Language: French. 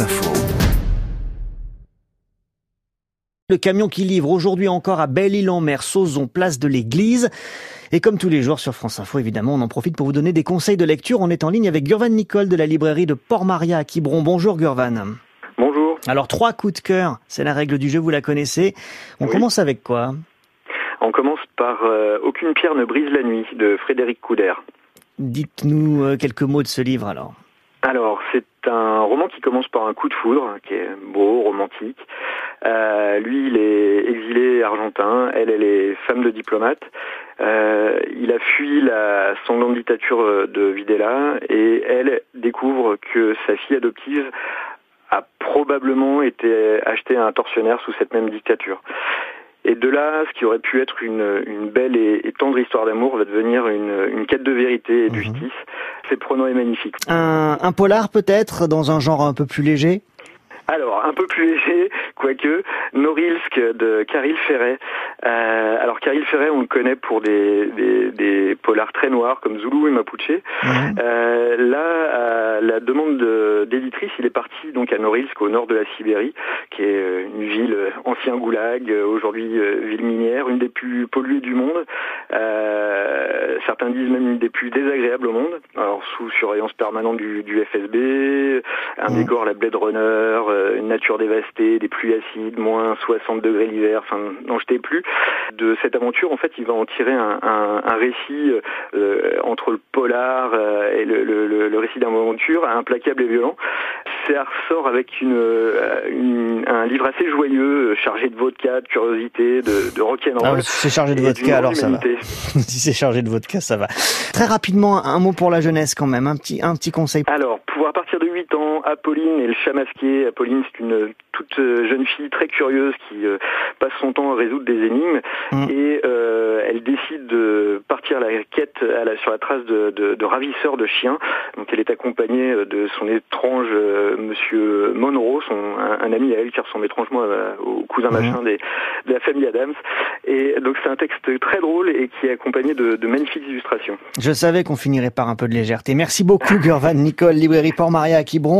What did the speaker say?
Info. Le camion qui livre aujourd'hui encore à Belle-Île-en-Mer, Sauzon, place de l'église. Et comme tous les jours sur France Info, évidemment, on en profite pour vous donner des conseils de lecture. On est en ligne avec Gurvan Nicole de la librairie de Port-Maria à Quiberon. Bonjour Gurvan. Bonjour. Alors trois coups de cœur, c'est la règle du jeu, vous la connaissez. On commence avec quoi? On commence par euh, Aucune pierre ne brise la nuit de Frédéric Couder. Dites-nous euh, quelques mots de ce livre alors. Alors, c'est un roman qui commence par un coup de foudre, qui est beau, romantique. Euh, lui, il est exilé argentin, elle, elle est femme de diplomate. Euh, il a fui la sanglante dictature de Videla et elle découvre que sa fille adoptive a probablement été achetée à un tortionnaire sous cette même dictature. Et de là, ce qui aurait pu être une, une belle et, et, tendre histoire d'amour va devenir une, une, quête de vérité et de justice. C'est prenant et magnifique. Un, un polar peut-être, dans un genre un peu plus léger? Alors, un peu plus léger, quoique, Norilsk de Caril Ferret. Euh, alors, Caril Ferret, on le connaît pour des, des, des, polars très noirs comme Zulu et Mapuche. Mmh. Euh, là, à la demande d'éditrice, il est parti donc à Norilsk, au nord de la Sibérie, qui est une ville ancien goulag, aujourd'hui ville minière, une des plus polluées du monde. Euh, certains disent même une des plus désagréables au monde. Alors, sous surveillance permanente du, du FSB, un mmh. décor à la Blade Runner, une nature dévastée, des pluies acides, moins 60 degrés l'hiver, enfin n'en jetez plus. De cette aventure, en fait, il va en tirer un, un, un récit euh, entre le polar euh, et le, le, le récit d'aventure, implacable et violent. Ça ressort avec une, une, un livre assez joyeux, chargé de vodka, de curiosité, de, de rock'n'roll. Ah, c'est chargé de vodka, alors ça va. si c'est chargé de vodka, ça va. Très rapidement, un mot pour la jeunesse quand même, un petit, un petit conseil. Alors, pouvoir partir de 8 ans, Apolline et le chat masqué. Apolline, c'est une toute jeune fille très curieuse qui euh, passe son temps à résoudre des énigmes mmh. et euh, elle décide de partir à la quête à la, sur la trace de, de, de, ravisseurs de chiens. Donc elle est accompagnée de son étrange euh, monsieur Monroe, son, un, un, ami à elle qui ressemble étrangement à, au cousin mmh. machin des, de la famille Adams. Et donc c'est un texte très drôle et qui est accompagné de, de magnifiques illustrations. Je savais qu'on finirait par un peu de légèreté. Merci beaucoup Gurvan Nicole, librairie Port-Maria à Quiberon.